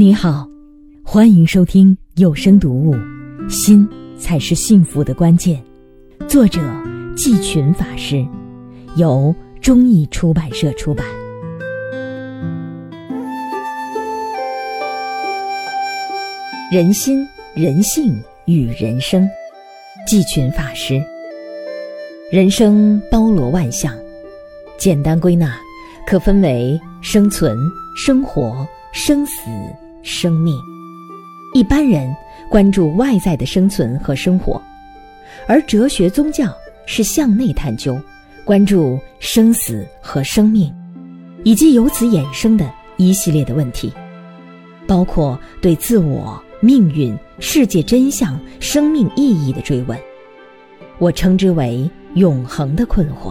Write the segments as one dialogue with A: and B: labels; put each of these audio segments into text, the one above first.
A: 你好，欢迎收听有声读物《心才是幸福的关键》，作者季群法师，由中译出版社出版。人心、人性与人生，季群法师。人生包罗万象，简单归纳，可分为生存、生活、生死。生命，一般人关注外在的生存和生活，而哲学宗教是向内探究，关注生死和生命，以及由此衍生的一系列的问题，包括对自我、命运、世界真相、生命意义的追问。我称之为永恒的困惑。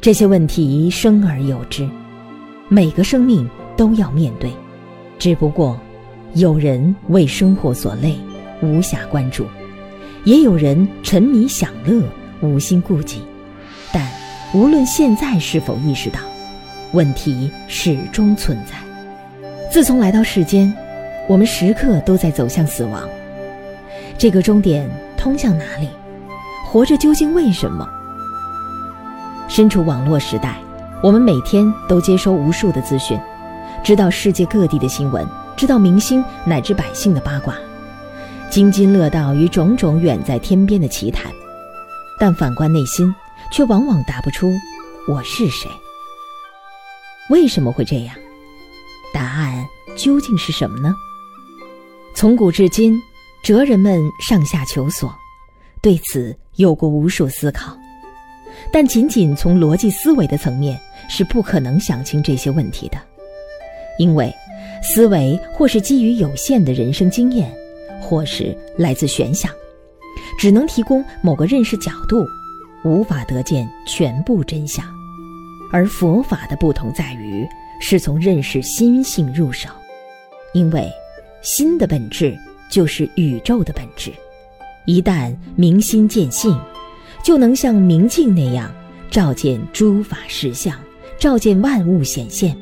A: 这些问题生而有之，每个生命都要面对，只不过。有人为生活所累，无暇关注；也有人沉迷享乐，无心顾及。但无论现在是否意识到，问题始终存在。自从来到世间，我们时刻都在走向死亡。这个终点通向哪里？活着究竟为什么？身处网络时代，我们每天都接收无数的资讯，知道世界各地的新闻。知道明星乃至百姓的八卦，津津乐道于种种远在天边的奇谈，但反观内心，却往往答不出我是谁。为什么会这样？答案究竟是什么呢？从古至今，哲人们上下求索，对此有过无数思考，但仅仅从逻辑思维的层面是不可能想清这些问题的，因为。思维或是基于有限的人生经验，或是来自玄想，只能提供某个认识角度，无法得见全部真相。而佛法的不同在于，是从认识心性入手，因为心的本质就是宇宙的本质。一旦明心见性，就能像明镜那样照见诸法实相，照见万物显现。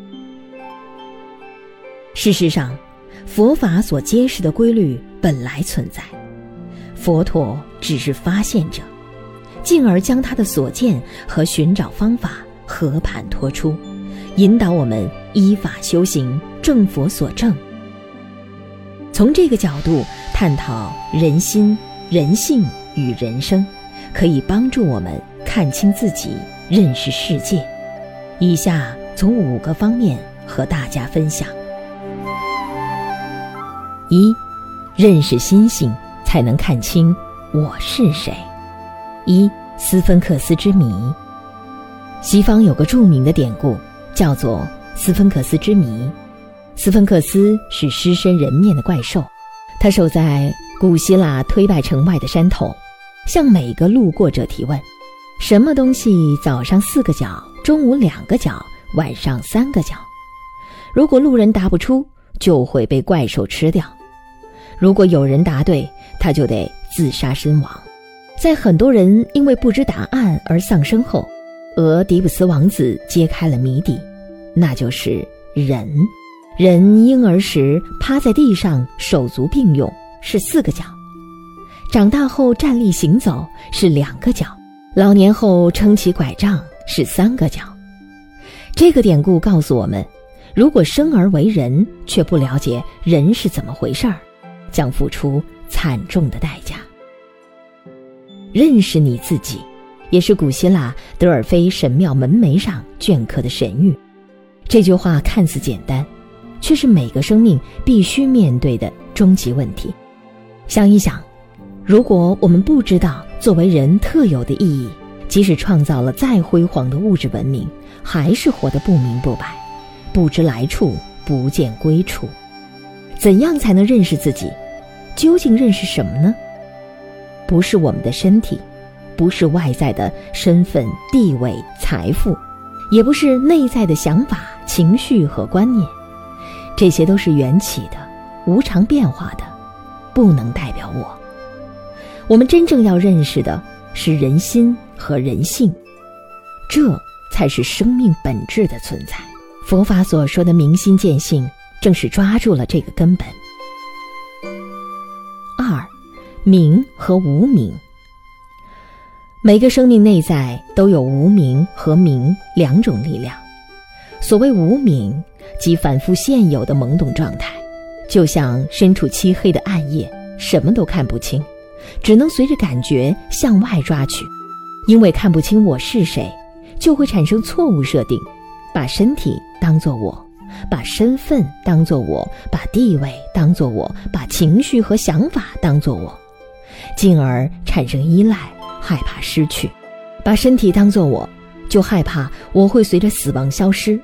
A: 事实上，佛法所揭示的规律本来存在，佛陀只是发现者，进而将他的所见和寻找方法和盘托出，引导我们依法修行，正佛所正。从这个角度探讨人心、人性与人生，可以帮助我们看清自己，认识世界。以下从五个方面和大家分享。一，认识心性，才能看清我是谁。一斯芬克斯之谜。西方有个著名的典故，叫做斯芬克斯之谜。斯芬克斯是狮身人面的怪兽，他守在古希腊推拜城外的山头，向每个路过者提问：什么东西早上四个角，中午两个角，晚上三个角？如果路人答不出，就会被怪兽吃掉。如果有人答对，他就得自杀身亡。在很多人因为不知答案而丧生后，俄狄浦斯王子揭开了谜底，那就是人。人婴儿时趴在地上，手足并用，是四个脚；长大后站立行走是两个脚；老年后撑起拐杖是三个脚。这个典故告诉我们：如果生而为人，却不了解人是怎么回事儿。将付出惨重的代价。认识你自己，也是古希腊德尔菲神庙门楣上镌刻的神谕。这句话看似简单，却是每个生命必须面对的终极问题。想一想，如果我们不知道作为人特有的意义，即使创造了再辉煌的物质文明，还是活得不明不白，不知来处，不见归处。怎样才能认识自己？究竟认识什么呢？不是我们的身体，不是外在的身份、地位、财富，也不是内在的想法、情绪和观念，这些都是缘起的、无常变化的，不能代表我。我们真正要认识的是人心和人性，这才是生命本质的存在。佛法所说的明心见性。正是抓住了这个根本。二，明和无明。每个生命内在都有无明和明两种力量。所谓无明，即反复现有的懵懂状态，就像身处漆黑的暗夜，什么都看不清，只能随着感觉向外抓取。因为看不清我是谁，就会产生错误设定，把身体当作我，把身份当作我，把地位当作我，把情绪和想法当作我，进而产生依赖，害怕失去。把身体当作我，就害怕我会随着死亡消失，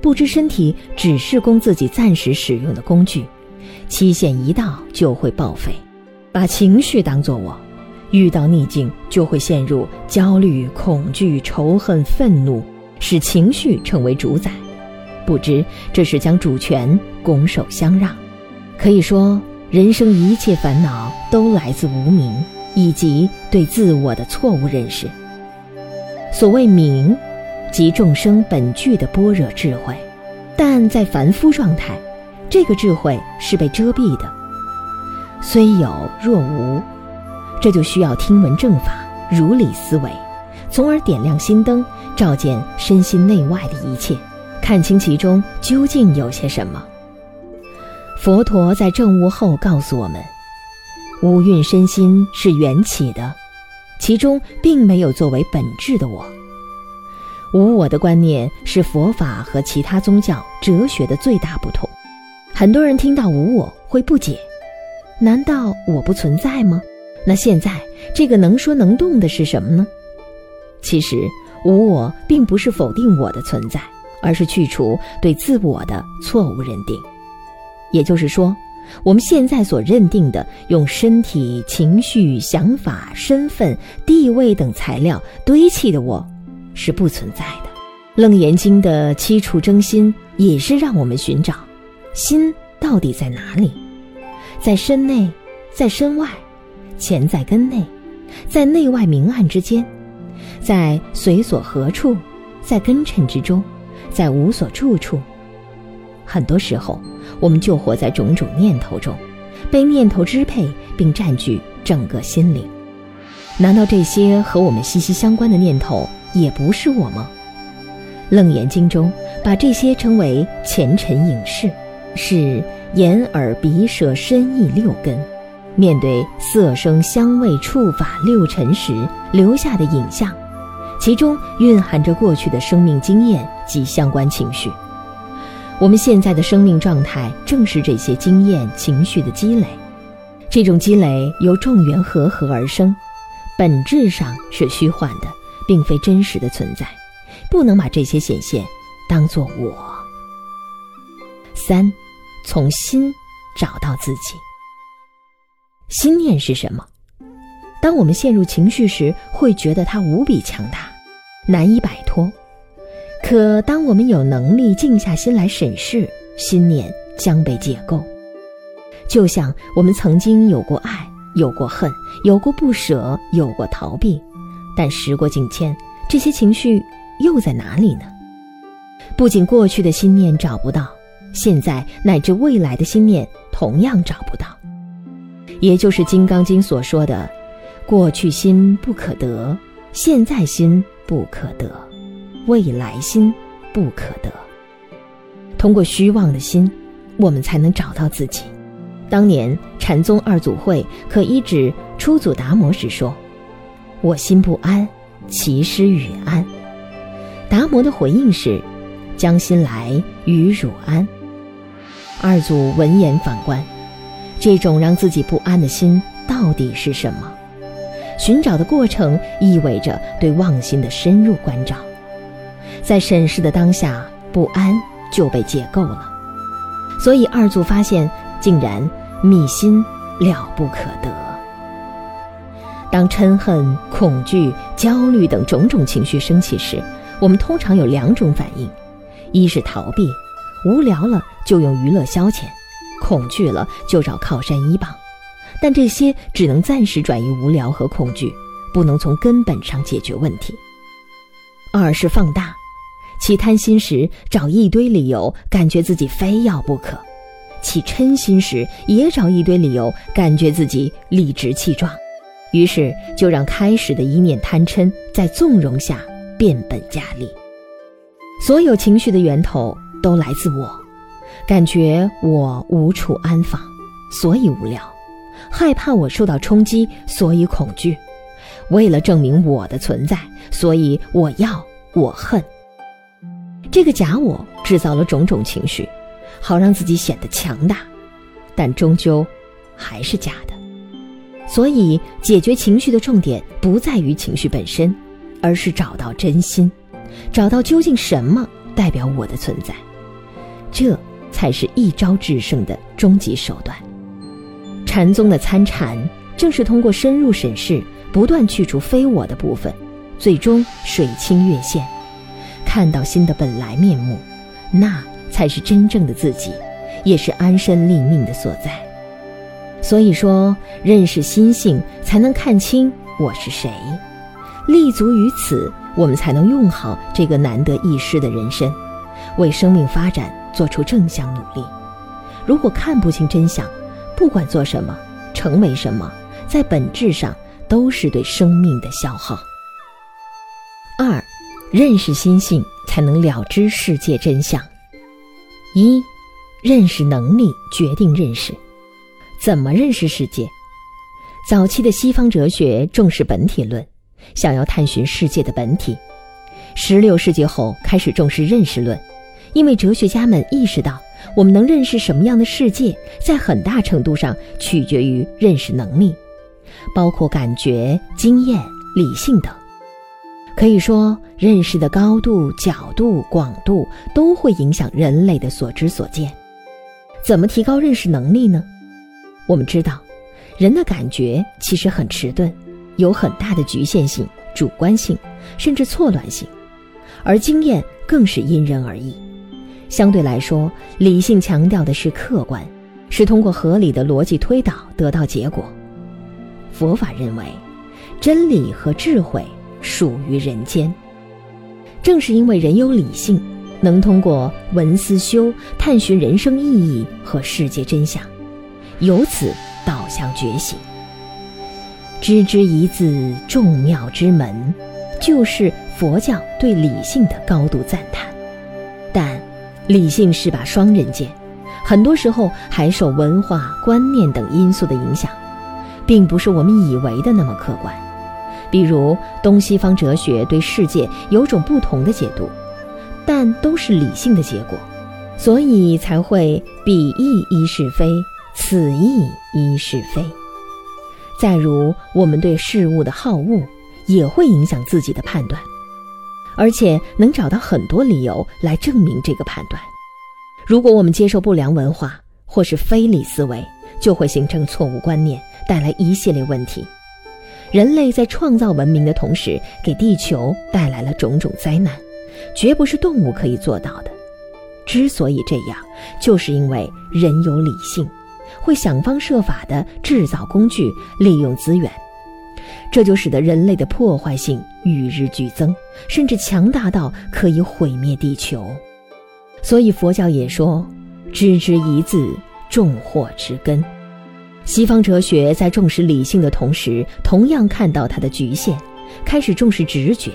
A: 不知身体只是供自己暂时使用的工具，期限一到就会报废。把情绪当作我。遇到逆境，就会陷入焦虑、恐惧、仇恨、愤怒，使情绪成为主宰。不知这是将主权拱手相让。可以说，人生一切烦恼都来自无明，以及对自我的错误认识。所谓明，即众生本具的般若智慧，但在凡夫状态，这个智慧是被遮蔽的，虽有若无。这就需要听闻正法，如理思维，从而点亮心灯，照见身心内外的一切，看清其中究竟有些什么。佛陀在证悟后告诉我们，五蕴身心是缘起的，其中并没有作为本质的我。无我的观念是佛法和其他宗教哲学的最大不同。很多人听到无我会不解，难道我不存在吗？那现在这个能说能动的是什么呢？其实无我并不是否定我的存在，而是去除对自我的错误认定。也就是说，我们现在所认定的用身体、情绪、想法、身份、地位等材料堆砌的我，是不存在的。《楞严经》的七处征心也是让我们寻找心到底在哪里，在身内，在身外。潜在根内，在内外明暗之间，在随所何处，在根尘之中，在无所住处。很多时候，我们就活在种种念头中，被念头支配并占据整个心灵。难道这些和我们息息相关的念头也不是我吗？《楞严经》中把这些称为前尘影视，是眼耳鼻舌身意六根。面对色声香味触法六尘时留下的影像，其中蕴含着过去的生命经验及相关情绪。我们现在的生命状态正是这些经验情绪的积累。这种积累由众缘和合而生，本质上是虚幻的，并非真实的存在。不能把这些显现当作我。三，从心找到自己。心念是什么？当我们陷入情绪时，会觉得它无比强大，难以摆脱。可当我们有能力静下心来审视，心念将被解构。就像我们曾经有过爱，有过恨，有过不舍，有过逃避，但时过境迁，这些情绪又在哪里呢？不仅过去的心念找不到，现在乃至未来的心念同样找不到。也就是《金刚经》所说的：“过去心不可得，现在心不可得，未来心不可得。”通过虚妄的心，我们才能找到自己。当年禅宗二祖慧可医治初祖达摩时说：“我心不安，其师与安。”达摩的回应是：“将心来与汝安。”二祖闻言反观。这种让自己不安的心到底是什么？寻找的过程意味着对妄心的深入关照，在审视的当下，不安就被解构了。所以二祖发现，竟然密心了不可得。当嗔恨、恐惧、焦虑等种种情绪升起时，我们通常有两种反应：一是逃避，无聊了就用娱乐消遣。恐惧了就找靠山依傍，但这些只能暂时转移无聊和恐惧，不能从根本上解决问题。二是放大，起贪心时找一堆理由，感觉自己非要不可，起嗔心时，也找一堆理由，感觉自己理直气壮，于是就让开始的一念贪嗔在纵容下变本加厉。所有情绪的源头都来自我，感觉我无处安放，所以无聊；害怕我受到冲击，所以恐惧；为了证明我的存在，所以我要我恨。这个假我制造了种种情绪。好让自己显得强大，但终究还是假的。所以，解决情绪的重点不在于情绪本身，而是找到真心，找到究竟什么代表我的存在。这才是一招制胜的终极手段。禅宗的参禅，正是通过深入审视，不断去除非我的部分，最终水清月现，看到心的本来面目。那。才是真正的自己，也是安身立命的所在。所以说，认识心性，才能看清我是谁。立足于此，我们才能用好这个难得一失的人生，为生命发展做出正向努力。如果看不清真相，不管做什么，成为什么，在本质上都是对生命的消耗。二，认识心性，才能了知世界真相。一，认识能力决定认识。怎么认识世界？早期的西方哲学重视本体论，想要探寻世界的本体。十六世纪后开始重视认识论，因为哲学家们意识到，我们能认识什么样的世界，在很大程度上取决于认识能力，包括感觉、经验、理性等。可以说，认识的高度、角度、广度都会影响人类的所知所见。怎么提高认识能力呢？我们知道，人的感觉其实很迟钝，有很大的局限性、主观性，甚至错乱性；而经验更是因人而异。相对来说，理性强调的是客观，是通过合理的逻辑推导得到结果。佛法认为，真理和智慧。属于人间。正是因为人有理性，能通过文思修探寻人生意义和世界真相，由此导向觉醒。知之一字，众妙之门，就是佛教对理性的高度赞叹。但，理性是把双刃剑，很多时候还受文化观念等因素的影响，并不是我们以为的那么客观。比如东西方哲学对世界有种不同的解读，但都是理性的结果，所以才会彼意一是非，此意一是非。再如我们对事物的好恶，也会影响自己的判断，而且能找到很多理由来证明这个判断。如果我们接受不良文化或是非理思维，就会形成错误观念，带来一系列问题。人类在创造文明的同时，给地球带来了种种灾难，绝不是动物可以做到的。之所以这样，就是因为人有理性，会想方设法地制造工具，利用资源，这就使得人类的破坏性与日俱增，甚至强大到可以毁灭地球。所以佛教也说：“知之一字，众祸之根。”西方哲学在重视理性的同时，同样看到它的局限，开始重视直觉，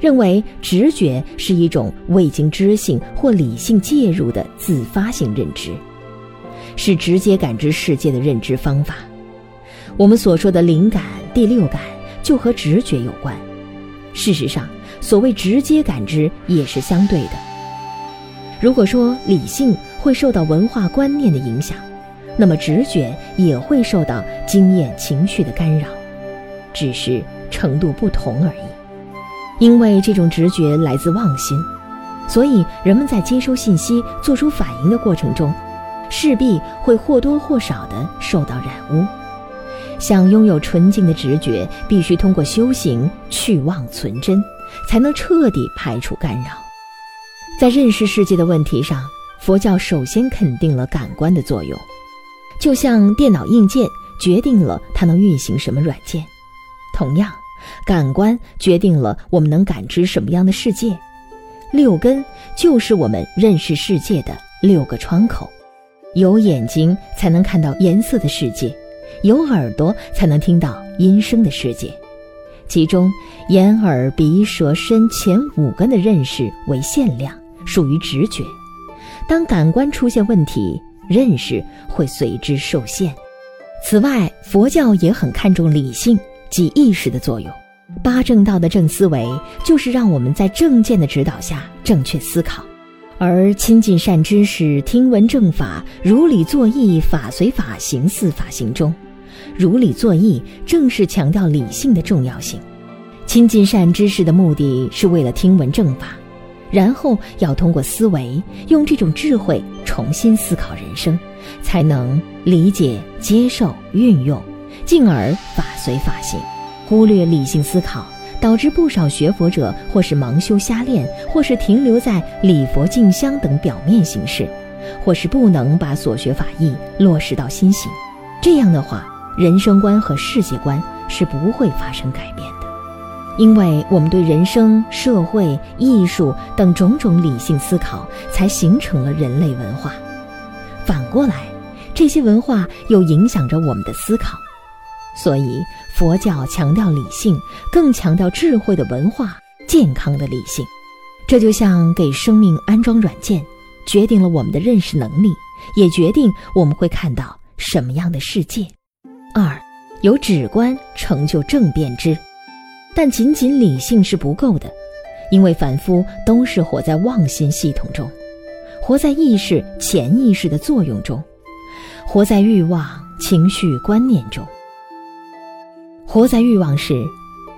A: 认为直觉是一种未经知性或理性介入的自发性认知，是直接感知世界的认知方法。我们所说的灵感、第六感就和直觉有关。事实上，所谓直接感知也是相对的。如果说理性会受到文化观念的影响，那么直觉也会受到经验、情绪的干扰，只是程度不同而已。因为这种直觉来自妄心，所以人们在接收信息、做出反应的过程中，势必会或多或少地受到染污。想拥有纯净的直觉，必须通过修行去妄存真，才能彻底排除干扰。在认识世界的问题上，佛教首先肯定了感官的作用。就像电脑硬件决定了它能运行什么软件，同样，感官决定了我们能感知什么样的世界。六根就是我们认识世界的六个窗口。有眼睛才能看到颜色的世界，有耳朵才能听到音声的世界。其中，眼、耳、鼻、舌、身前五根的认识为限量，属于直觉。当感官出现问题，认识会随之受限。此外，佛教也很看重理性及意识的作用。八正道的正思维，就是让我们在正见的指导下正确思考；而亲近善知识、听闻正法、如理作意、法随法行四法行中，如理作意正是强调理性的重要性。亲近善知识的目的是为了听闻正法，然后要通过思维，用这种智慧重新思考人生，才能理解、接受、运用，进而法随法行。忽略理性思考，导致不少学佛者或是盲修瞎练，或是停留在礼佛敬香等表面形式，或是不能把所学法义落实到心行。这样的话，人生观和世界观是不会发生改变，因为我们对人生、社会、艺术等种种理性思考，才形成了人类文化。反过来，这些文化又影响着我们的思考。所以，佛教强调理性，更强调智慧的文化、健康的理性。这就像给生命安装软件，决定了我们的认识能力，也决定我们会看到什么样的世界。二，有止观成就正辨之，但仅仅理性是不够的，因为凡夫都是活在妄心系统中，活在意识、潜意识的作用中，活在欲望、情绪、观念中。活在欲望时，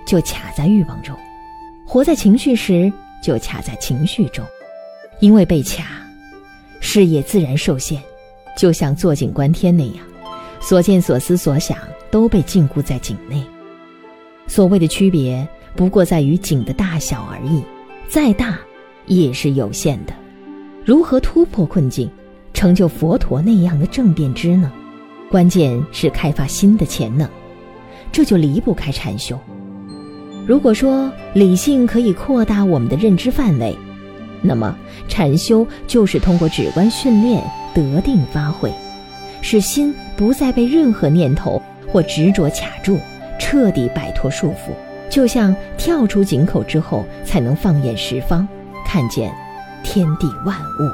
A: 就卡在欲望中；活在情绪时，就卡在情绪中。因为被卡，视野自然受限，就像坐井观天那样，所见所思所想都被禁锢在井内。所谓的区别，不过在于井的大小而已，再大也是有限的。如何突破困境，成就佛陀那样的正辨知呢？关键是开发新的潜能。这就离不开禅修。如果说理性可以扩大我们的认知范围，那么禅修就是通过止观训练得定发挥，使心不再被任何念头或执着卡住，彻底摆脱束缚。就像跳出井口之后，才能放眼十方，看见天地万物。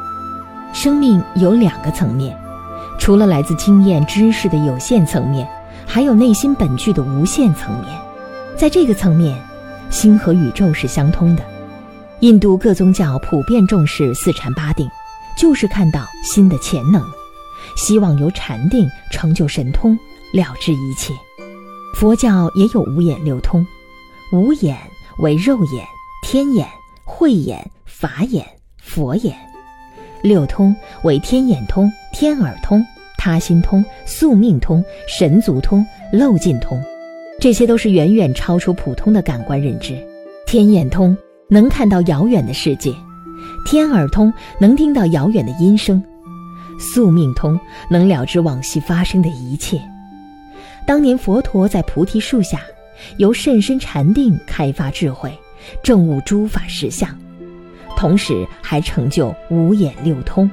A: 生命有两个层面，除了来自经验知识的有限层面。还有内心本具的无限层面，在这个层面，心和宇宙是相通的。印度各宗教普遍重视四禅八定，就是看到心的潜能，希望由禅定成就神通，了知一切。佛教也有五眼六通，五眼为肉眼、天眼、慧眼、法眼、佛眼；六通为天眼通、天耳通。他心通、宿命通、神足通、漏尽通，这些都是远远超出普通的感官认知。天眼通能看到遥远的世界，天耳通能听到遥远的音声，宿命通能了知往昔发生的一切。当年佛陀在菩提树下，由甚深禅定开发智慧，证悟诸法实相，同时还成就五眼六通。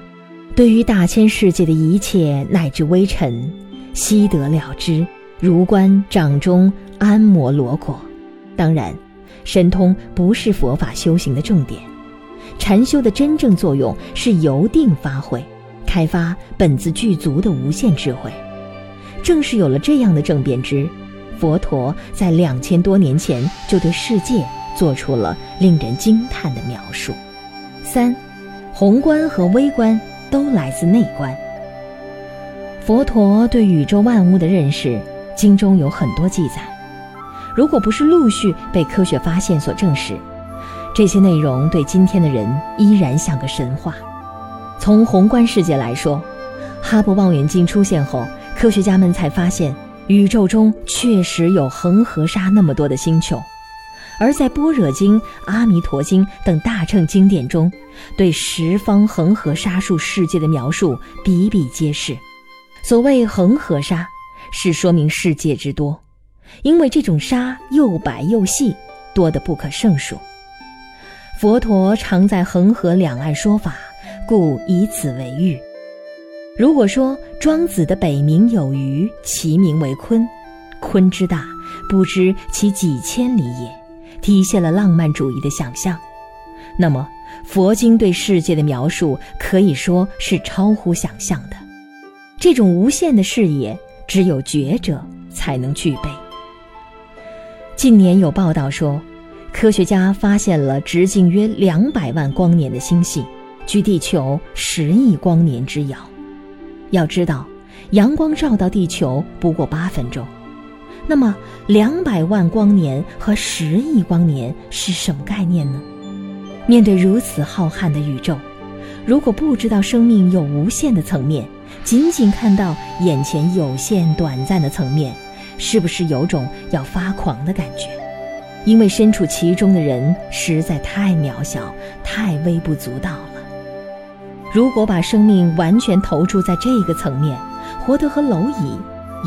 A: 对于大千世界的一切乃至微尘，悉得了知，如观掌中安摩罗果。当然，神通不是佛法修行的重点，禅修的真正作用是由定发挥，开发本自具足的无限智慧。正是有了这样的正变之，佛陀在两千多年前就对世界做出了令人惊叹的描述。三，宏观和微观。都来自内观。佛陀对宇宙万物的认识，经中有很多记载。如果不是陆续被科学发现所证实，这些内容对今天的人依然像个神话。从宏观世界来说，哈勃望远镜出现后，科学家们才发现宇宙中确实有恒河沙那么多的星球。而在《般若经》《阿弥陀经》等大乘经典中，对十方恒河沙数世界的描述比比皆是。所谓恒河沙，是说明世界之多，因为这种沙又白又细，多得不可胜数。佛陀常在恒河两岸说法，故以此为喻。如果说庄子的北冥有鱼，其名为鲲，鲲之大，不知其几千里也，体现了浪漫主义的想象。那么，佛经对世界的描述可以说是超乎想象的。这种无限的视野，只有觉者才能具备。近年有报道说，科学家发现了直径约两百万光年的星系，距地球十亿光年之遥。要知道，阳光照到地球不过八分钟，那么两百万光年和十亿光年是什么概念呢？面对如此浩瀚的宇宙，如果不知道生命有无限的层面，仅仅看到眼前有限短暂的层面，是不是有种要发狂的感觉？因为身处其中的人实在太渺小、太微不足道了。如果把生命完全投注在这个层面，活得和蝼蚁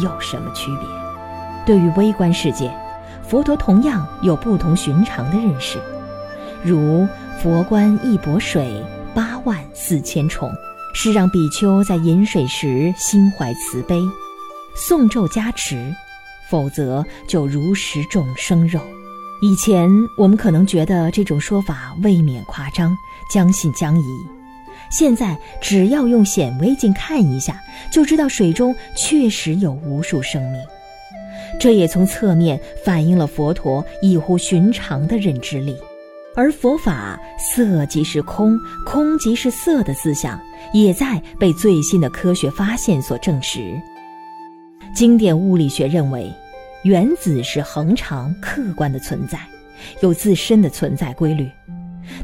A: 有什么区别？对于微观世界，佛陀同样有不同寻常的认识，如佛观一钵水，八万四千重。是让比丘在饮水时心怀慈悲，诵咒加持，否则就如食众生肉。以前我们可能觉得这种说法未免夸张，将信将疑。现在只要用显微镜看一下，就知道水中确实有无数生命。这也从侧面反映了佛陀异乎寻常的认知力。而佛法“色即是空，空即是色”的思想，也在被最新的科学发现所证实。经典物理学认为，原子是恒常客观的存在，有自身的存在规律。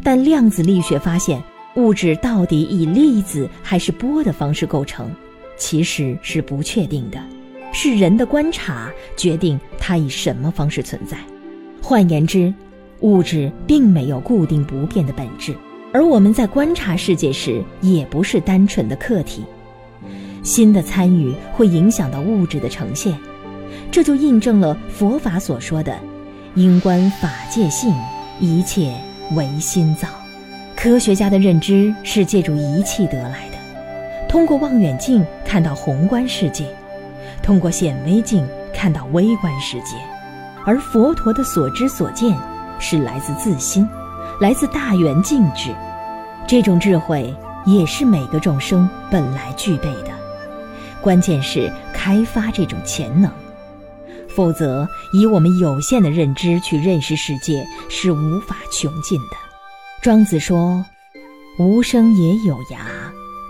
A: 但量子力学发现，物质到底以粒子还是波的方式构成，其实是不确定的，是人的观察决定它以什么方式存在。换言之，物质并没有固定不变的本质，而我们在观察世界时，也不是单纯的客体。心的参与会影响到物质的呈现，这就印证了佛法所说的“因观法界性，一切唯心造”。科学家的认知是借助仪器得来的，通过望远镜看到宏观世界，通过显微镜看到微观世界，而佛陀的所知所见。是来自自心，来自大圆净智，这种智慧也是每个众生本来具备的。关键是开发这种潜能，否则以我们有限的认知去认识世界是无法穷尽的。庄子说：“无声也有涯，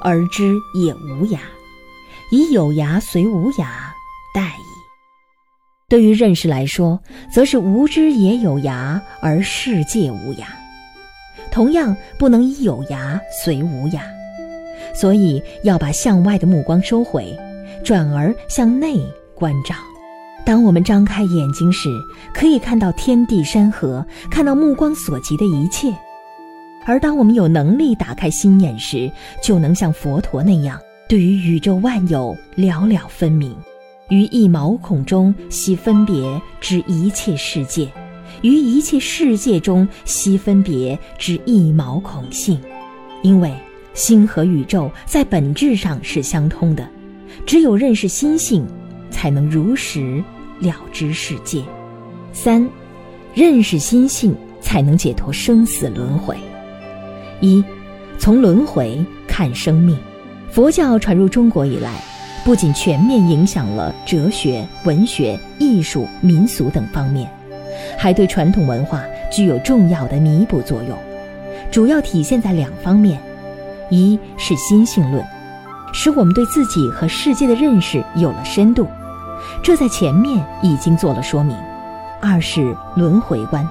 A: 而知也无涯，以有涯随无涯，殆矣。”对于认识来说，则是无知也有涯，而世界无涯。同样不能以有涯随无涯，所以要把向外的目光收回，转而向内关照。当我们张开眼睛时，可以看到天地山河，看到目光所及的一切；而当我们有能力打开心眼时，就能像佛陀那样，对于宇宙万有了了分明。于一毛孔中悉分别知一切世界，于一切世界中悉分别知一毛孔性。因为心和宇宙在本质上是相通的，只有认识心性，才能如实了知世界。三，认识心性，才能解脱生死轮回。一，从轮回看生命。佛教传入中国以来。不仅全面影响了哲学、文学、艺术、民俗等方面，还对传统文化具有重要的弥补作用。主要体现在两方面：一是心性论，使我们对自己和世界的认识有了深度，这在前面已经做了说明；二是轮回观，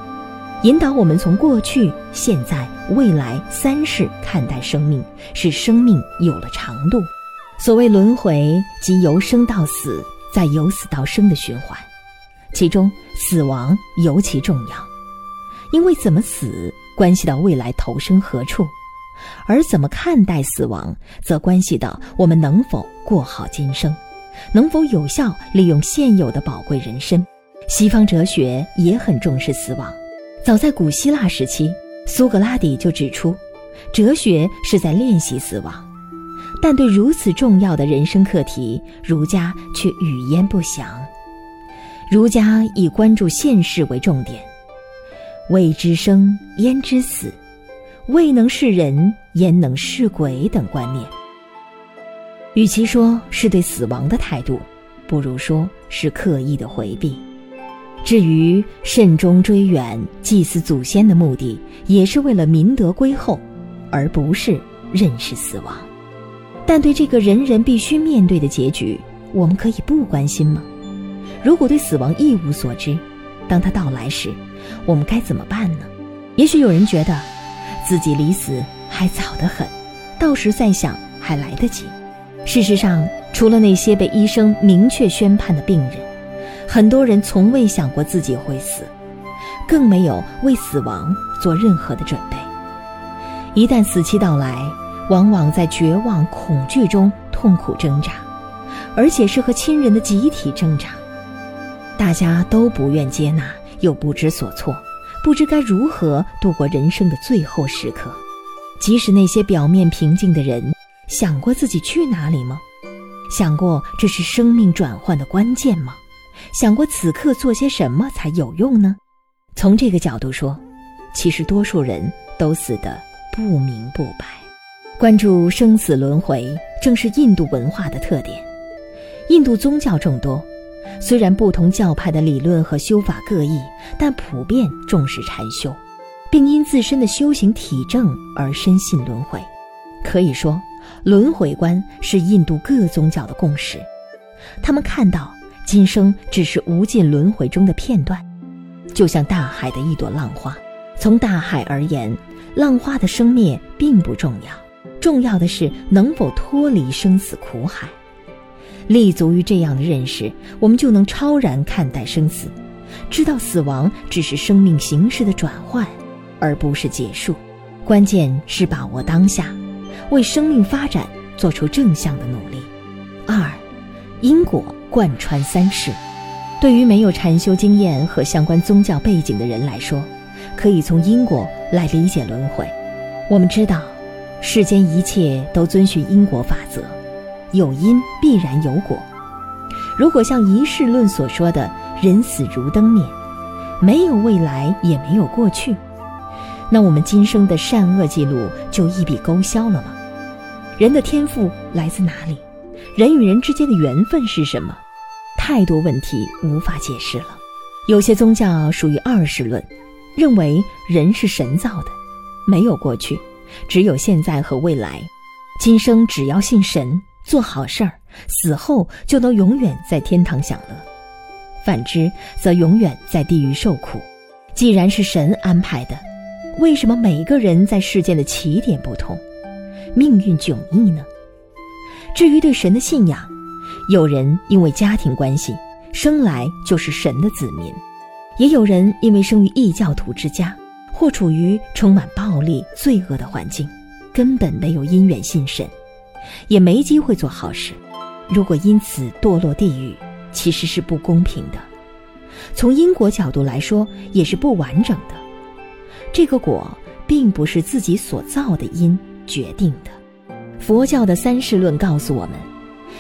A: 引导我们从过去、现在、未来三世看待生命，使生命有了长度。所谓轮回，即由生到死，再由死到生的循环，其中死亡尤其重要，因为怎么死关系到未来投生何处，而怎么看待死亡，则关系到我们能否过好今生，能否有效利用现有的宝贵人生。西方哲学也很重视死亡，早在古希腊时期，苏格拉底就指出，哲学是在练习死亡。但对如此重要的人生课题，儒家却语焉不详。儒家以关注现世为重点，未知生焉知死，未能是人焉能是鬼等观念。与其说是对死亡的态度，不如说是刻意的回避。至于慎终追远、祭祀祖先的目的，也是为了民德归厚，而不是认识死亡。但对这个人人必须面对的结局，我们可以不关心吗？如果对死亡一无所知，当它到来时，我们该怎么办呢？也许有人觉得，自己离死还早得很，到时再想还来得及。事实上，除了那些被医生明确宣判的病人，很多人从未想过自己会死，更没有为死亡做任何的准备。一旦死期到来，往往在绝望、恐惧中痛苦挣扎，而且是和亲人的集体挣扎。大家都不愿接纳，又不知所措，不知该如何度过人生的最后时刻。即使那些表面平静的人，想过自己去哪里吗？想过这是生命转换的关键吗？想过此刻做些什么才有用呢？从这个角度说，其实多数人都死得不明不白。关注生死轮回，正是印度文化的特点。印度宗教众多。虽然不同教派的理论和修法各异，但普遍重视禅修，并因自身的修行体证而深信轮回。可以说，轮回观是印度各宗教的共识。他们看到今生只是无尽轮回中的片段，就像大海的一朵浪花。从大海而言，浪花的生灭并不重要，重要的是能否脱离生死苦海。立足于这样的认识，我们就能超然看待生死，知道死亡只是生命形式的转换，而不是结束。关键是把握当下，为生命发展做出正向的努力。二，因果贯穿三世。对于没有禅修经验和相关宗教背景的人来说，可以从因果来理解轮回。我们知道，世间一切都遵循因果法则。有因必然有果。如果像一世论所说的“人死如灯灭”，没有未来也没有过去，那我们今生的善恶记录就一笔勾销了吗？人的天赋来自哪里？人与人之间的缘分是什么？太多问题无法解释了。有些宗教属于二世论，认为人是神造的，没有过去，只有现在和未来。今生只要信神。做好事儿，死后就能永远在天堂享乐；反之，则永远在地狱受苦。既然是神安排的，为什么每个人在世间的起点不同，命运迥异呢？至于对神的信仰，有人因为家庭关系生来就是神的子民，也有人因为生于异教徒之家，或处于充满暴力、罪恶的环境，根本没有因缘信神。也没机会做好事，如果因此堕落地狱，其实是不公平的。从因果角度来说，也是不完整的。这个果并不是自己所造的因决定的。佛教的三世论告诉我们，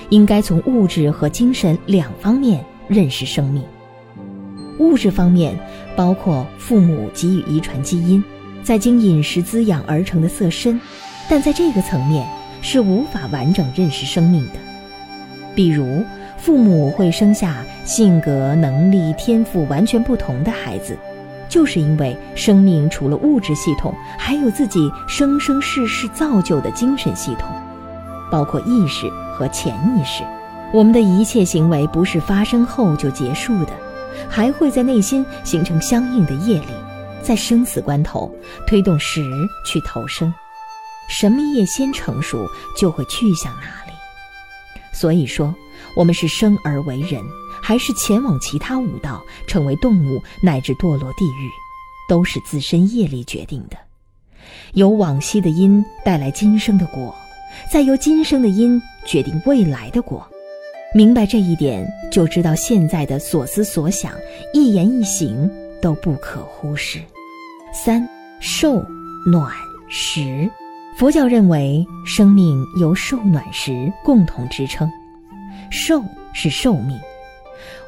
A: 应该从物质和精神两方面认识生命。物质方面包括父母给予遗传基因，再经饮食滋养而成的色身，但在这个层面。是无法完整认识生命的。比如，父母会生下性格、能力、天赋完全不同的孩子，就是因为生命除了物质系统，还有自己生生世世造就的精神系统，包括意识和潜意识。我们的一切行为不是发生后就结束的，还会在内心形成相应的业力，在生死关头推动时去投生。什么业先成熟，就会去向哪里。所以说，我们是生而为人，还是前往其他五道，成为动物，乃至堕落地狱，都是自身业力决定的。由往昔的因带来今生的果，再由今生的因决定未来的果。明白这一点，就知道现在的所思所想、一言一行都不可忽视。三受暖食。佛教认为生命由受暖食共同支撑，受是寿命，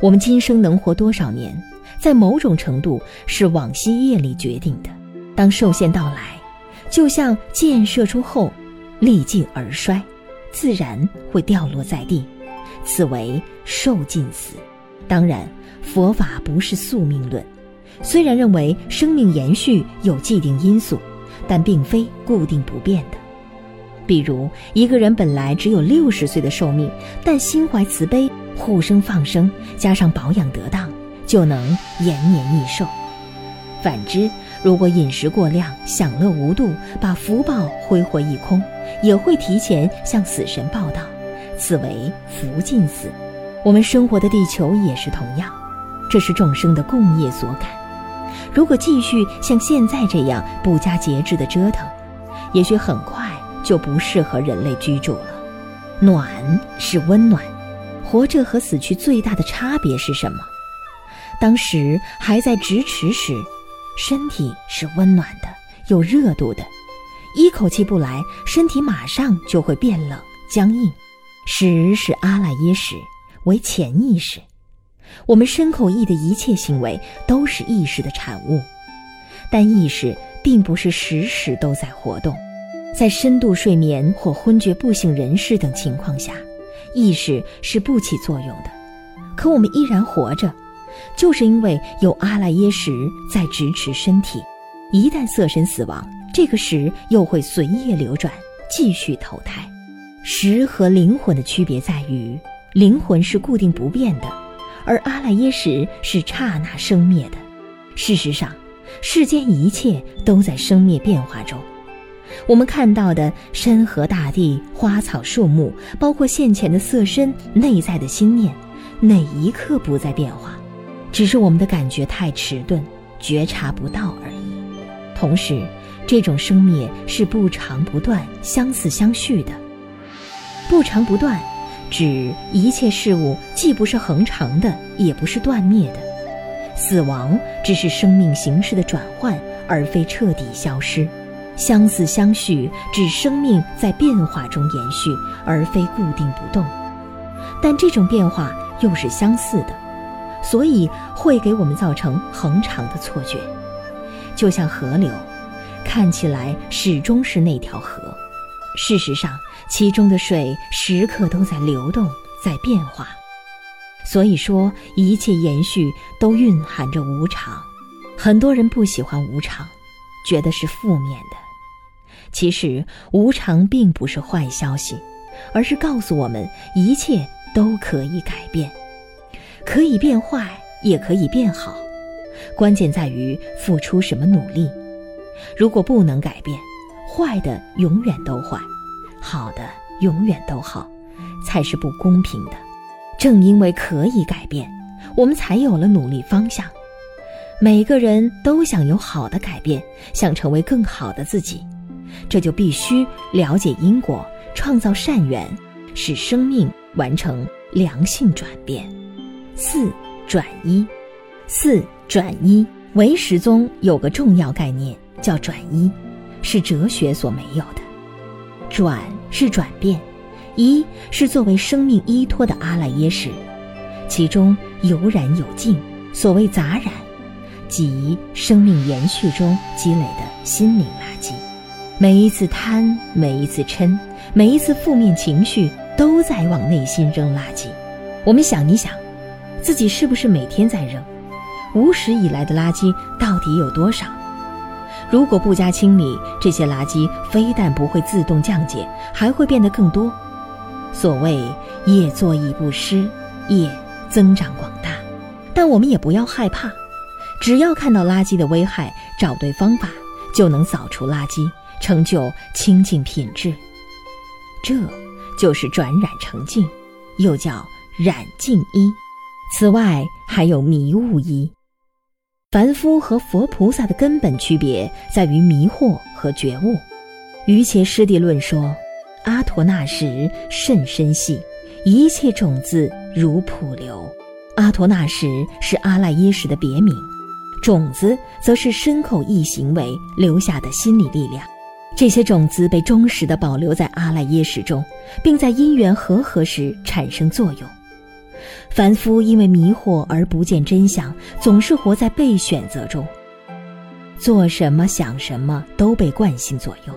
A: 我们今生能活多少年，在某种程度是往昔业力决定的。当寿限到来，就像箭射出后，力尽而衰，自然会掉落在地，此为寿尽死。当然，佛法不是宿命论，虽然认为生命延续有既定因素。但并非固定不变的。比如，一个人本来只有六十岁的寿命，但心怀慈悲、护生放生，加上保养得当，就能延年益寿。反之，如果饮食过量、享乐无度，把福报挥霍一空，也会提前向死神报道，此为福尽死。我们生活的地球也是同样，这是众生的共业所感。如果继续像现在这样不加节制的折腾，也许很快就不适合人类居住了。暖是温暖，活着和死去最大的差别是什么？当时还在咫尺时，身体是温暖的，有热度的；一口气不来，身体马上就会变冷、僵硬。时是阿赖耶识，为潜意识。我们身口意的一切行为都是意识的产物，但意识并不是时时都在活动。在深度睡眠或昏厥不省人事等情况下，意识是不起作用的。可我们依然活着，就是因为有阿赖耶识在支持身体。一旦色身死亡，这个识又会随业流转，继续投胎。识和灵魂的区别在于，灵魂是固定不变的。而阿赖耶识是刹那生灭的。事实上，世间一切都在生灭变化中。我们看到的山河大地、花草树木，包括现前的色身、内在的心念，哪一刻不在变化？只是我们的感觉太迟钝，觉察不到而已。同时，这种生灭是不长不断、相似相续的。不长不断。指一切事物既不是恒长的，也不是断灭的。死亡只是生命形式的转换，而非彻底消失。相似相续指生命在变化中延续，而非固定不动。但这种变化又是相似的，所以会给我们造成恒长的错觉。就像河流，看起来始终是那条河，事实上。其中的水时刻都在流动，在变化，所以说一切延续都蕴含着无常。很多人不喜欢无常，觉得是负面的。其实无常并不是坏消息，而是告诉我们一切都可以改变，可以变坏，也可以变好。关键在于付出什么努力。如果不能改变，坏的永远都坏。好的永远都好，才是不公平的。正因为可以改变，我们才有了努力方向。每个人都想有好的改变，想成为更好的自己，这就必须了解因果，创造善缘，使生命完成良性转变。四转一，四转一。唯识宗有个重要概念叫转一，是哲学所没有的。转是转变，一是作为生命依托的阿赖耶识，其中有染有净。所谓杂染，即生命延续中积累的心灵。每一次贪，每一次嗔，每一次负面情绪，都在往内心扔垃圾。我们想一想，自己是不是每天在扔？无始以来的垃圾到底有多少？如果不加清理，这些垃圾非但不会自动降解，还会变得更多。所谓业作亦不失，业增长广大。但我们也不要害怕，只要看到垃圾的危害，找对方法，就能扫除垃圾，成就清净品质。这就是转染成净，又叫染净一。此外还有迷雾一。凡夫和佛菩萨的根本区别在于迷惑和觉悟。瑜伽师地论说：“阿陀那识甚深细，一切种子如瀑流。”阿陀那识是阿赖耶识的别名，种子则是身口意行为留下的心理力量。这些种子被忠实地保留在阿赖耶识中，并在因缘和合时产生作用。凡夫因为迷惑而不见真相，总是活在被选择中，做什么想什么都被惯性左右。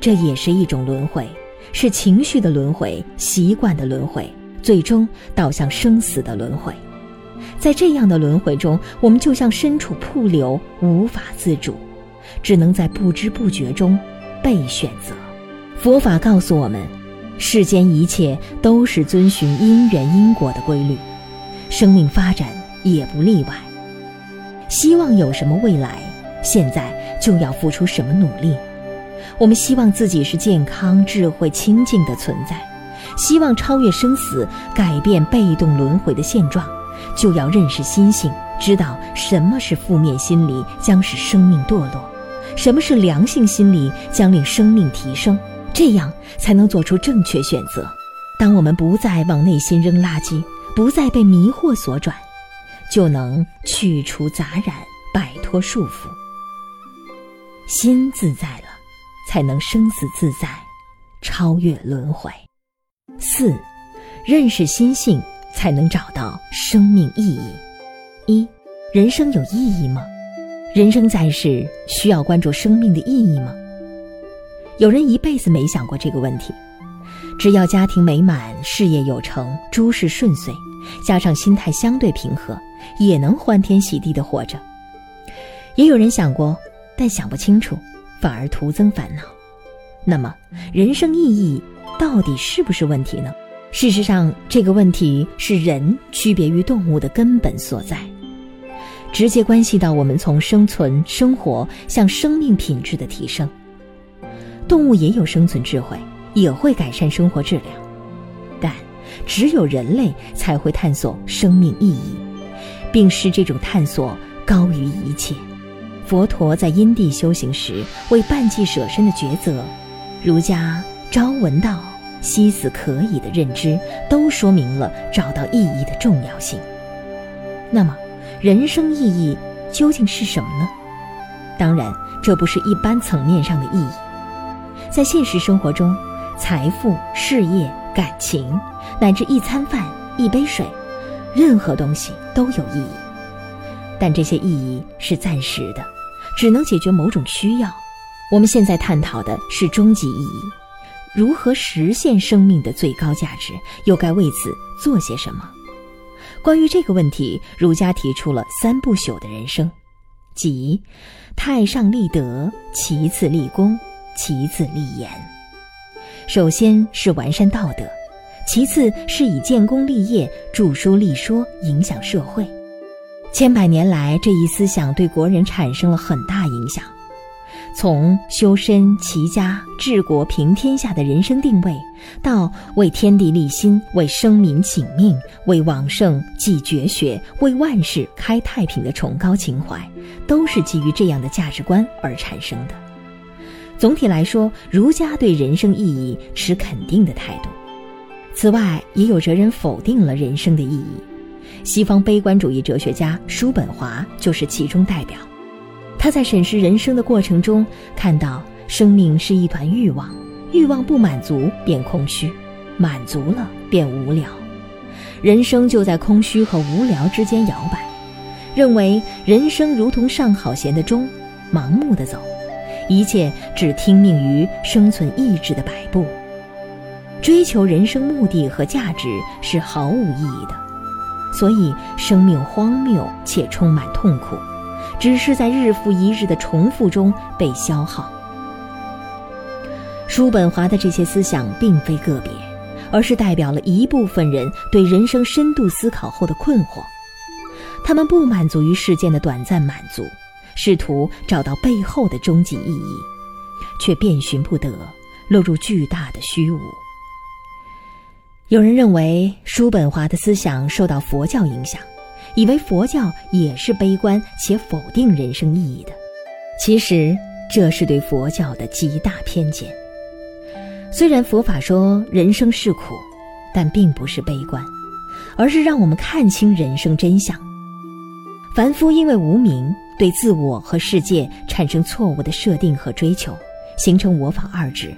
A: 这也是一种轮回，是情绪的轮回、习惯的轮回，最终导向生死的轮回。在这样的轮回中，我们就像身处瀑流，无法自主。只能在不知不觉中被选择。佛法告诉我们，世间一切都是遵循因缘因果的规律，生命发展也不例外。希望有什么未来，现在就要付出什么努力。我们希望自己是健康、智慧、清净的存在，希望超越生死，改变被动轮回的现状，就要认识心性，知道什么是负面心理，将使生命堕落。什么是良性心理，将令生命提升，这样才能做出正确选择。当我们不再往内心扔垃圾，不再被迷惑所转，就能去除杂染，摆脱束缚。心自在了，才能生死自在，超越轮回。四，认识心性，才能找到生命意义。一，人生有意义吗？人生在世，需要关注生命的意义吗？有人一辈子没想过这个问题，只要家庭美满、事业有成、诸事顺遂，加上心态相对平和，也能欢天喜地的活着。也有人想过，但想不清楚，反而徒增烦恼。那么，人生意义到底是不是问题呢？事实上，这个问题是人区别于动物的根本所在。直接关系到我们从生存、生活向生命品质的提升。动物也有生存智慧，也会改善生活质量，但只有人类才会探索生命意义，并使这种探索高于一切。佛陀在因地修行时为半计舍身的抉择，儒家朝闻道，夕死可以的认知，都说明了找到意义的重要性。那么。人生意义究竟是什么呢？当然，这不是一般层面上的意义。在现实生活中，财富、事业、感情，乃至一餐饭、一杯水，任何东西都有意义。但这些意义是暂时的，只能解决某种需要。我们现在探讨的是终极意义：如何实现生命的最高价值，又该为此做些什么？关于这个问题，儒家提出了三不朽的人生，即太上立德，其次立功，其次立言。首先是完善道德，其次是以建功立业、著书立说影响社会。千百年来，这一思想对国人产生了很大影响。从修身齐家治国平天下的人生定位，到为天地立心、为生民请命、为往圣继绝学、为万世开太平的崇高情怀，都是基于这样的价值观而产生的。总体来说，儒家对人生意义持肯定的态度。此外，也有哲人否定了人生的意义。西方悲观主义哲学家叔本华就是其中代表。他在审视人生的过程中，看到生命是一团欲望，欲望不满足便空虚，满足了便无聊，人生就在空虚和无聊之间摇摆，认为人生如同上好弦的钟，盲目的走，一切只听命于生存意志的摆布，追求人生目的和价值是毫无意义的，所以生命荒谬且充满痛苦。只是在日复一日的重复中被消耗。叔本华的这些思想并非个别，而是代表了一部分人对人生深度思考后的困惑。他们不满足于事件的短暂满足，试图找到背后的终极意义，却遍寻不得，落入巨大的虚无。有人认为叔本华的思想受到佛教影响。以为佛教也是悲观且否定人生意义的，其实这是对佛教的极大偏见。虽然佛法说人生是苦，但并不是悲观，而是让我们看清人生真相。凡夫因为无明，对自我和世界产生错误的设定和追求，形成我法二执。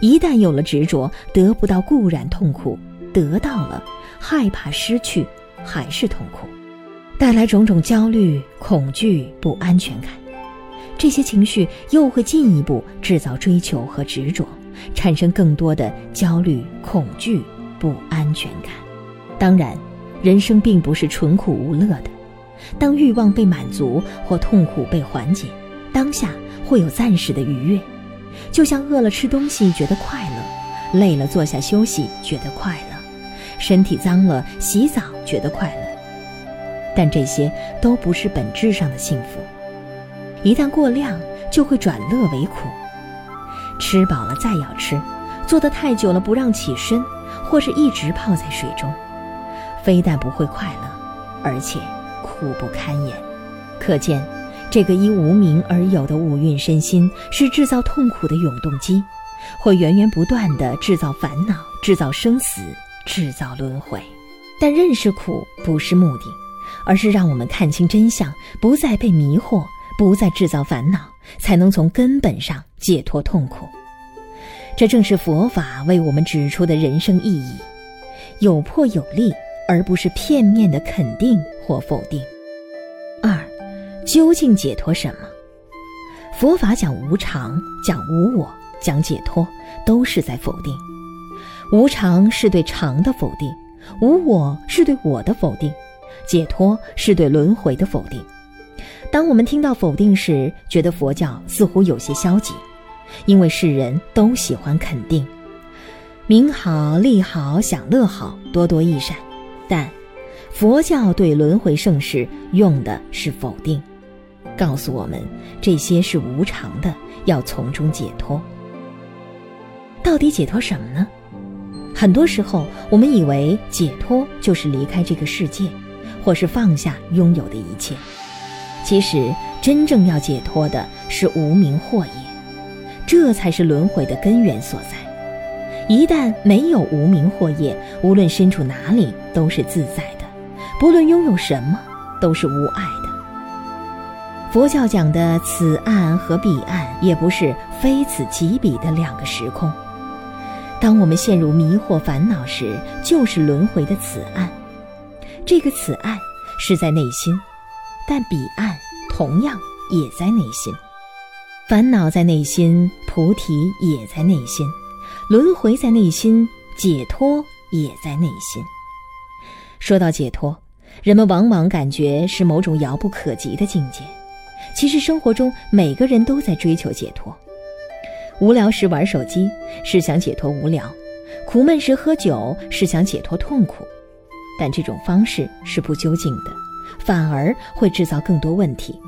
A: 一旦有了执着，得不到固然痛苦，得到了害怕失去还是痛苦，带来种种焦虑、恐惧、不安全感。这些情绪又会进一步制造追求和执着，产生更多的焦虑、恐惧、不安全感。当然，人生并不是纯苦无乐的。当欲望被满足或痛苦被缓解，当下会有暂时的愉悦。就像饿了吃东西觉得快乐，累了坐下休息觉得快乐，身体脏了洗澡觉得快乐，但这些都不是本质上的幸福。一旦过量，就会转乐为苦。吃饱了再要吃，坐得太久了不让起身，或是一直泡在水中，非但不会快乐，而且苦不堪言。可见。这个因无名而有的五蕴身心，是制造痛苦的永动机，会源源不断地制造烦恼、制造生死、制造轮回。但认识苦不是目的，而是让我们看清真相，不再被迷惑，不再制造烦恼，才能从根本上解脱痛苦。这正是佛法为我们指出的人生意义：有破有立，而不是片面的肯定或否定。二。究竟解脱什么？佛法讲无常，讲无我，讲解脱，都是在否定。无常是对常的否定，无我是对我的否定，解脱是对轮回的否定。当我们听到否定时，觉得佛教似乎有些消极，因为世人都喜欢肯定，名好、利好、享乐好，多多益善。但佛教对轮回盛世用的是否定。告诉我们，这些是无常的，要从中解脱。到底解脱什么呢？很多时候，我们以为解脱就是离开这个世界，或是放下拥有的一切。其实，真正要解脱的是无名惑业，这才是轮回的根源所在。一旦没有无名惑业，无论身处哪里都是自在的，不论拥有什么都是无碍的。佛教讲的此岸和彼岸，也不是非此即彼的两个时空。当我们陷入迷惑烦恼时，就是轮回的此岸。这个此岸是在内心，但彼岸同样也在内心。烦恼在内心，菩提也在内心；轮回在内心，解脱也在内心。说到解脱，人们往往感觉是某种遥不可及的境界。其实生活中每个人都在追求解脱，无聊时玩手机是想解脱无聊，苦闷时喝酒是想解脱痛苦，但这种方式是不究竟的，反而会制造更多问题。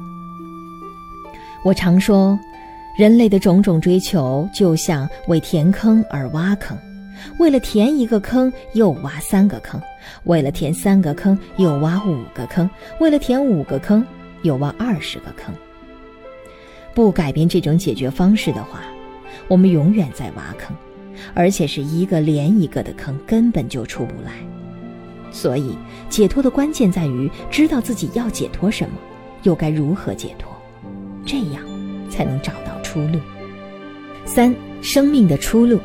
A: 我常说，人类的种种追求就像为填坑而挖坑，为了填一个坑又挖三个坑，为了填三个坑又挖五个坑，为了填五个坑。又挖二十个坑，不改变这种解决方式的话，我们永远在挖坑，而且是一个连一个的坑，根本就出不来。所以，解脱的关键在于知道自己要解脱什么，又该如何解脱，这样才能找到出路。三、生命的出路，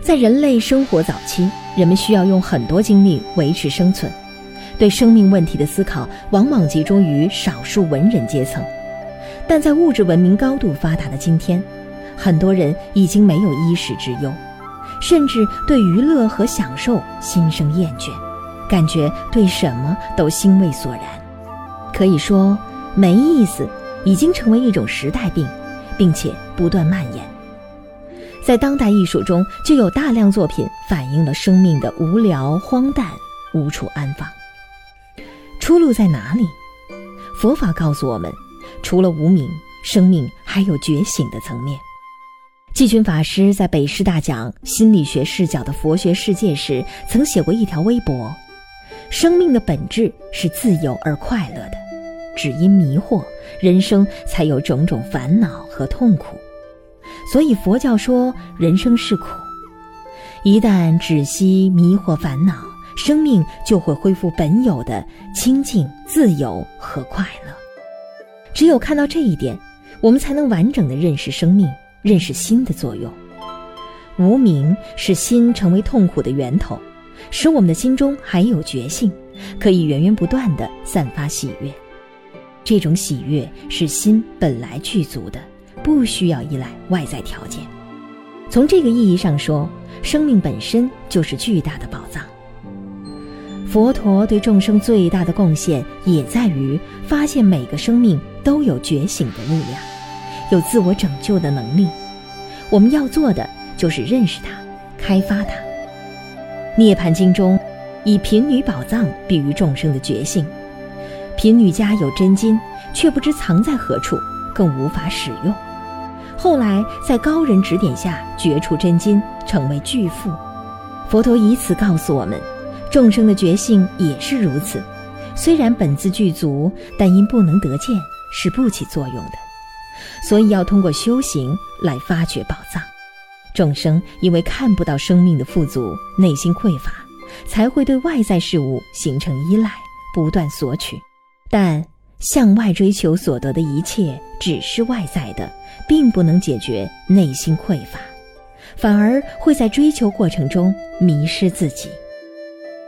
A: 在人类生活早期，人们需要用很多精力维持生存。对生命问题的思考往往集中于少数文人阶层，但在物质文明高度发达的今天，很多人已经没有衣食之忧，甚至对娱乐和享受心生厌倦，感觉对什么都心味索然。可以说，没意思已经成为一种时代病，并且不断蔓延。在当代艺术中，就有大量作品反映了生命的无聊、荒诞、无处安放。出路在哪里？佛法告诉我们，除了无名，生命还有觉醒的层面。季军法师在北师大讲心理学视角的佛学世界时，曾写过一条微博：生命的本质是自由而快乐的，只因迷惑，人生才有种种烦恼和痛苦。所以佛教说人生是苦，一旦止息迷惑烦恼。生命就会恢复本有的清净、自由和快乐。只有看到这一点，我们才能完整的认识生命，认识心的作用。无明使心成为痛苦的源头，使我们的心中还有觉性，可以源源不断地散发喜悦。这种喜悦是心本来具足的，不需要依赖外在条件。从这个意义上说，生命本身就是巨大的宝藏。佛陀对众生最大的贡献，也在于发现每个生命都有觉醒的力量，有自我拯救的能力。我们要做的就是认识它，开发它。《涅盘经》中，以贫女宝藏比喻众生的觉性。贫女家有真金，却不知藏在何处，更无法使用。后来在高人指点下，掘出真金，成为巨富。佛陀以此告诉我们。众生的觉性也是如此，虽然本自具足，但因不能得见，是不起作用的。所以要通过修行来发掘宝藏。众生因为看不到生命的富足，内心匮乏，才会对外在事物形成依赖，不断索取。但向外追求所得的一切，只是外在的，并不能解决内心匮乏，反而会在追求过程中迷失自己。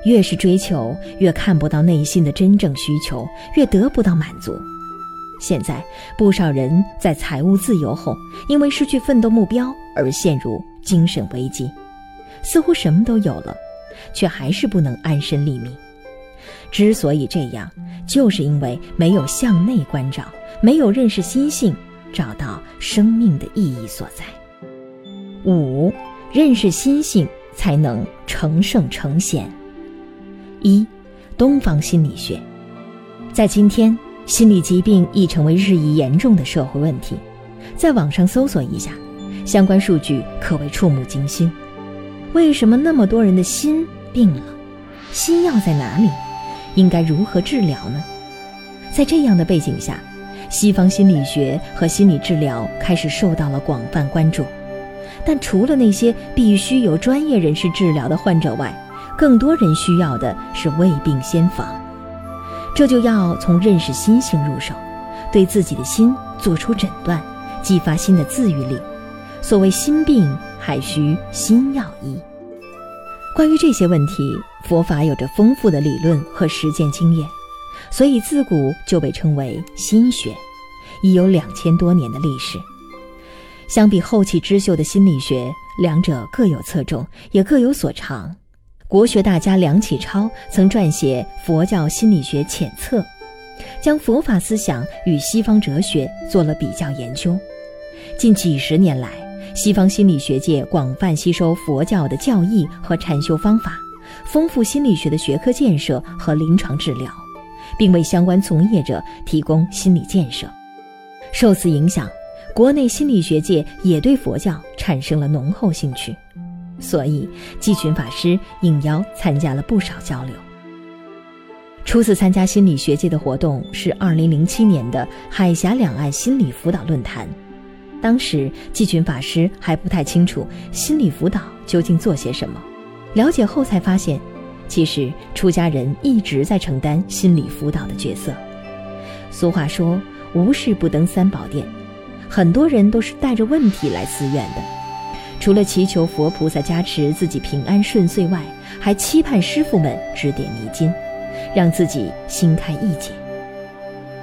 A: 越是追求，越看不到内心的真正需求，越得不到满足。现在不少人在财务自由后，因为失去奋斗目标而陷入精神危机，似乎什么都有了，却还是不能安身立命。之所以这样，就是因为没有向内关照，没有认识心性，找到生命的意义所在。五，认识心性，才能成圣成贤。一，东方心理学，在今天，心理疾病已成为日益严重的社会问题。在网上搜索一下，相关数据可谓触目惊心。为什么那么多人的心病了？心药在哪里？应该如何治疗呢？在这样的背景下，西方心理学和心理治疗开始受到了广泛关注。但除了那些必须由专业人士治疗的患者外，更多人需要的是未病先防，这就要从认识心性入手，对自己的心做出诊断，激发心的自愈力。所谓心病，还需心药医。关于这些问题，佛法有着丰富的理论和实践经验，所以自古就被称为心学，已有两千多年的历史。相比后起之秀的心理学，两者各有侧重，也各有所长。国学大家梁启超曾撰写《佛教心理学浅册》，将佛法思想与西方哲学做了比较研究。近几十年来，西方心理学界广泛吸收佛教的教义和禅修方法，丰富心理学的学科建设和临床治疗，并为相关从业者提供心理建设。受此影响，国内心理学界也对佛教产生了浓厚兴趣。所以，季群法师应邀参加了不少交流。初次参加心理学界的活动是2007年的海峡两岸心理辅导论坛。当时，季群法师还不太清楚心理辅导究竟做些什么。了解后才发现，其实出家人一直在承担心理辅导的角色。俗话说：“无事不登三宝殿”，很多人都是带着问题来寺院的。除了祈求佛菩萨加持自己平安顺遂外，还期盼师傅们指点迷津，让自己心开意解。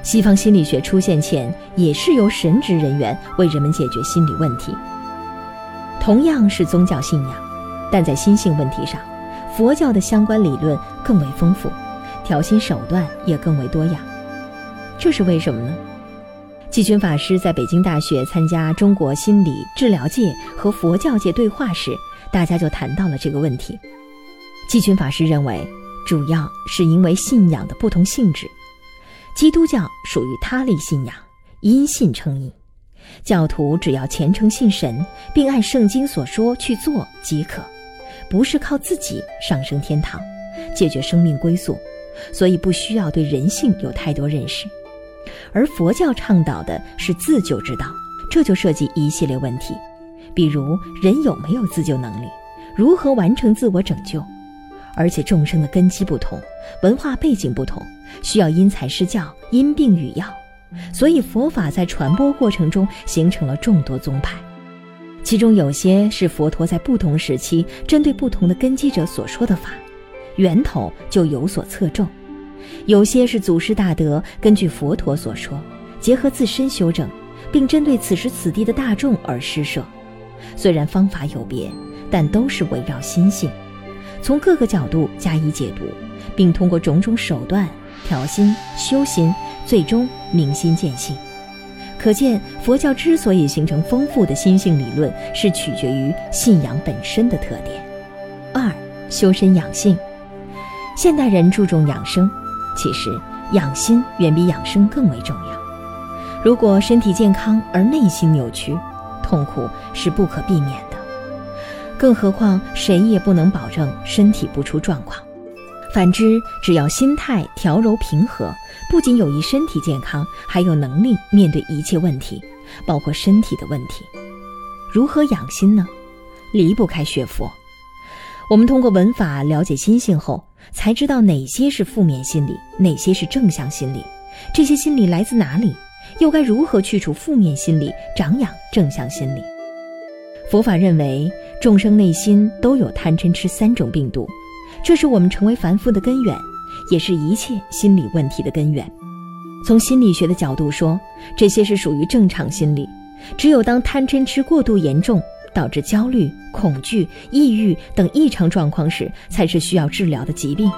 A: 西方心理学出现前，也是由神职人员为人们解决心理问题。同样是宗教信仰，但在心性问题上，佛教的相关理论更为丰富，调心手段也更为多样。这是为什么呢？季群法师在北京大学参加中国心理治疗界和佛教界对话时，大家就谈到了这个问题。季群法师认为，主要是因为信仰的不同性质。基督教属于他力信仰，因信称义，教徒只要虔诚信神，并按圣经所说去做即可，不是靠自己上升天堂，解决生命归宿，所以不需要对人性有太多认识。而佛教倡导的是自救之道，这就涉及一系列问题，比如人有没有自救能力，如何完成自我拯救，而且众生的根基不同，文化背景不同，需要因材施教，因病与药，所以佛法在传播过程中形成了众多宗派。其中有些是佛陀在不同时期针对不同的根基者所说的法，源头就有所侧重；有些是祖师大德根据佛陀所说，结合自身修正，并针对此时此地的大众而施设。虽然方法有别，但都是围绕心性，从各个角度加以解读，并通过种种手段调心修心，最终明心见性。可见，佛教之所以形成丰富的心性理论，是取决于信仰本身的特点。二、修身养性。现代人注重养生，其实养心远比养生更为重要。如果身体健康而内心扭曲，痛苦是不可避免的。更何况，谁也不能保证身体不出状况。反之，只要心态调柔平和。不仅有益身体健康，还有能力面对一切问题，包括身体的问题。如何养心呢？离不开学佛。我们通过文法了解心性后，才知道哪些是负面心理，哪些是正向心理。这些心理来自哪里？又该如何去除负面心理，长养正向心理？佛法认为，众生内心都有贪嗔痴三种病毒，这是我们成为凡夫的根源。也是一切心理问题的根源。从心理学的角度说，这些是属于正常心理。只有当贪嗔痴过度严重，导致焦虑、恐惧、抑郁等异常状况时，才是需要治疗的疾病。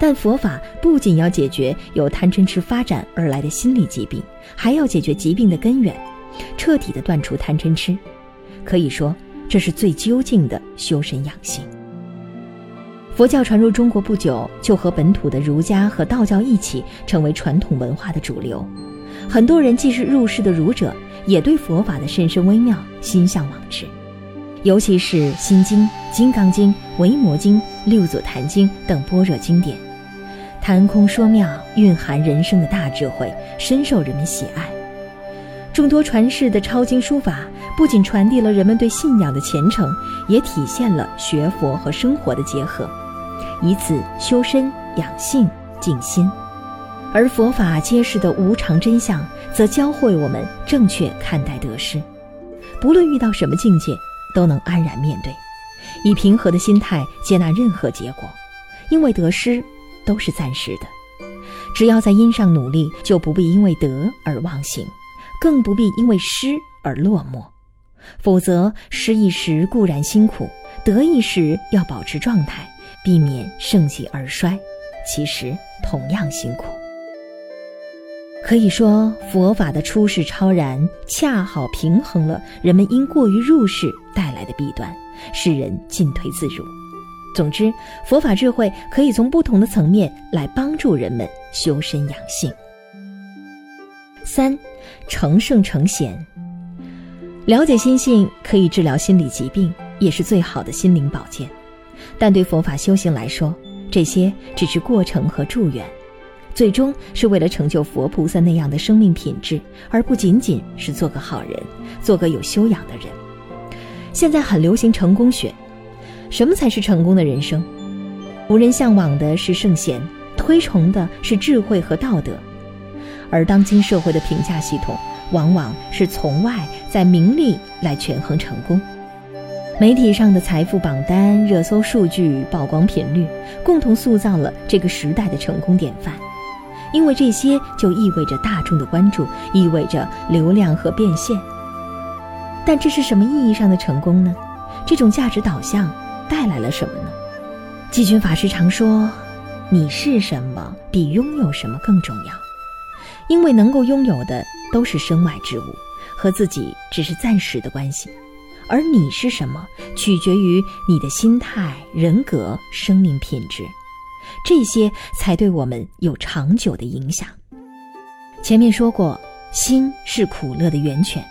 A: 但佛法不仅要解决由贪嗔痴发展而来的心理疾病，还要解决疾病的根源，彻底的断除贪嗔痴。可以说，这是最究竟的修身养性。佛教传入中国不久，就和本土的儒家和道教一起成为传统文化的主流。很多人既是入世的儒者，也对佛法的甚深微妙心向往之。尤其是《心经》《金刚经》《维摩经》《六祖坛经》等般若经典，谈空说妙，蕴含人生的大智慧，深受人们喜爱。众多传世的抄经书法，不仅传递了人们对信仰的虔诚，也体现了学佛和生活的结合。以此修身养性静心，而佛法揭示的无常真相，则教会我们正确看待得失。不论遇到什么境界，都能安然面对，以平和的心态接纳任何结果，因为得失都是暂时的。只要在因上努力，就不必因为得而忘形，更不必因为失而落寞。否则，失一时固然辛苦，得一时要保持状态。避免盛极而衰，其实同样辛苦。可以说，佛法的出世超然，恰好平衡了人们因过于入世带来的弊端，使人进退自如。总之，佛法智慧可以从不同的层面来帮助人们修身养性。三，成圣成贤，了解心性可以治疗心理疾病，也是最好的心灵保健。但对佛法修行来说，这些只是过程和祝愿，最终是为了成就佛菩萨那样的生命品质，而不仅仅是做个好人，做个有修养的人。现在很流行成功学，什么才是成功的人生？无人向往的是圣贤，推崇的是智慧和道德，而当今社会的评价系统，往往是从外在名利来权衡成功。媒体上的财富榜单、热搜数据、曝光频率，共同塑造了这个时代的成功典范。因为这些就意味着大众的关注，意味着流量和变现。但这是什么意义上的成功呢？这种价值导向带来了什么呢？季军法师常说：“你是什么，比拥有什么更重要。”因为能够拥有的都是身外之物，和自己只是暂时的关系。而你是什么，取决于你的心态、人格、生命品质，这些才对我们有长久的影响。前面说过，心是苦乐的源泉，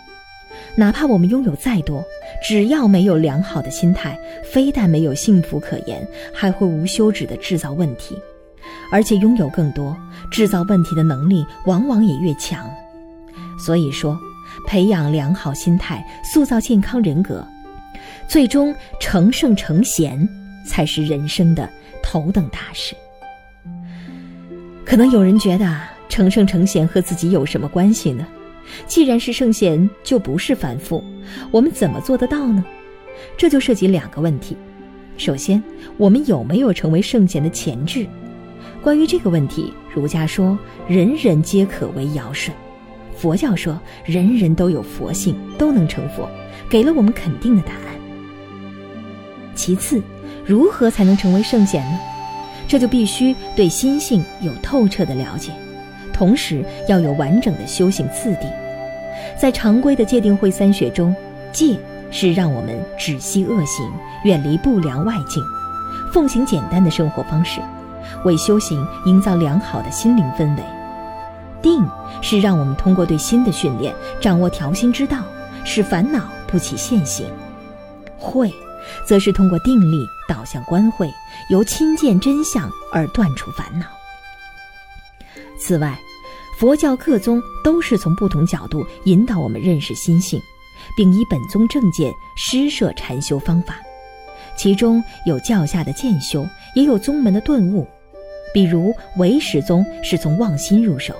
A: 哪怕我们拥有再多，只要没有良好的心态，非但没有幸福可言，还会无休止的制造问题，而且拥有更多，制造问题的能力往往也越强。所以说。培养良好心态，塑造健康人格，最终成圣成贤，才是人生的头等大事。可能有人觉得成圣成贤和自己有什么关系呢？既然是圣贤，就不是凡夫，我们怎么做得到呢？这就涉及两个问题。首先，我们有没有成为圣贤的潜质？关于这个问题，儒家说人人皆可为尧舜，佛教说人人都有佛性，都能成佛，给了我们肯定的答案。其次，如何才能成为圣贤呢？这就必须对心性有透彻的了解，同时要有完整的修行次第。在常规的戒定慧三学中，戒是让我们止息恶行，远离不良外境，奉行简单的生活方式。为修行营造良好的心灵氛围，定是让我们通过对心的训练，掌握调心之道，使烦恼不起现行；慧，则是通过定力导向观慧，由亲见真相而断除烦恼。此外，佛教各宗都是从不同角度引导我们认识心性，并以本宗正见施设禅修方法，其中有教下的渐修，也有宗门的顿悟。比如唯识宗是从妄心入手，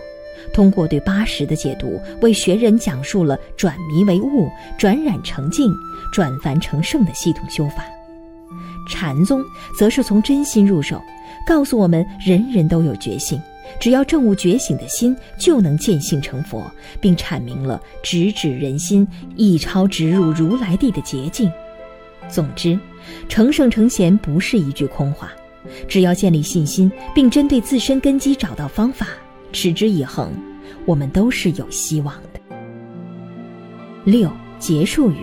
A: 通过对八识的解读，为学人讲述了转迷为悟、转染成净、转凡成圣的系统修法。禅宗则是从真心入手，告诉我们人人都有觉性，只要证悟觉醒的心，就能见性成佛，并阐明了直指人心、一超直入如来地的捷径。总之，成圣成贤不是一句空话。只要建立信心，并针对自身根基找到方法，持之以恒，我们都是有希望的。六结束语，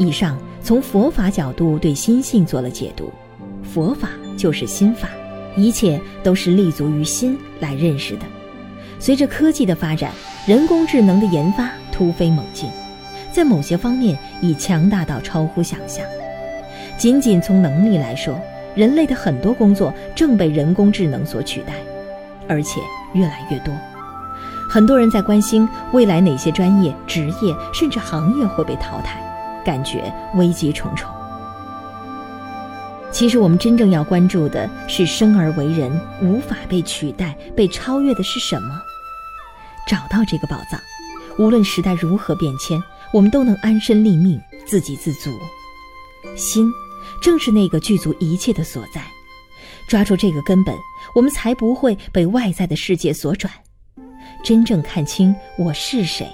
A: 以上从佛法角度对心性做了解读。佛法就是心法，一切都是立足于心来认识的。随着科技的发展，人工智能的研发突飞猛进，在某些方面已强大到超乎想象。仅仅从能力来说，人类的很多工作正被人工智能所取代，而且越来越多。很多人在关心未来哪些专业、职业甚至行业会被淘汰，感觉危机重重。其实，我们真正要关注的是生而为人无法被取代、被超越的是什么？找到这个宝藏，无论时代如何变迁，我们都能安身立命、自给自足。心。正是那个具足一切的所在，抓住这个根本，我们才不会被外在的世界所转，真正看清我是谁，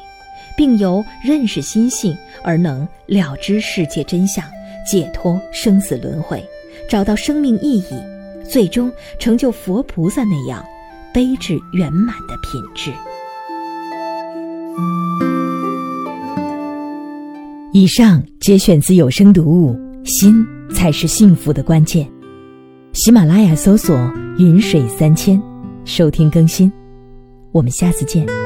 A: 并由认识心性而能了知世界真相，解脱生死轮回，找到生命意义，最终成就佛菩萨那样悲智圆满的品质。以上节选自有声读物《心》。才是幸福的关键。喜马拉雅搜索“云水三千”，收听更新。我们下次见。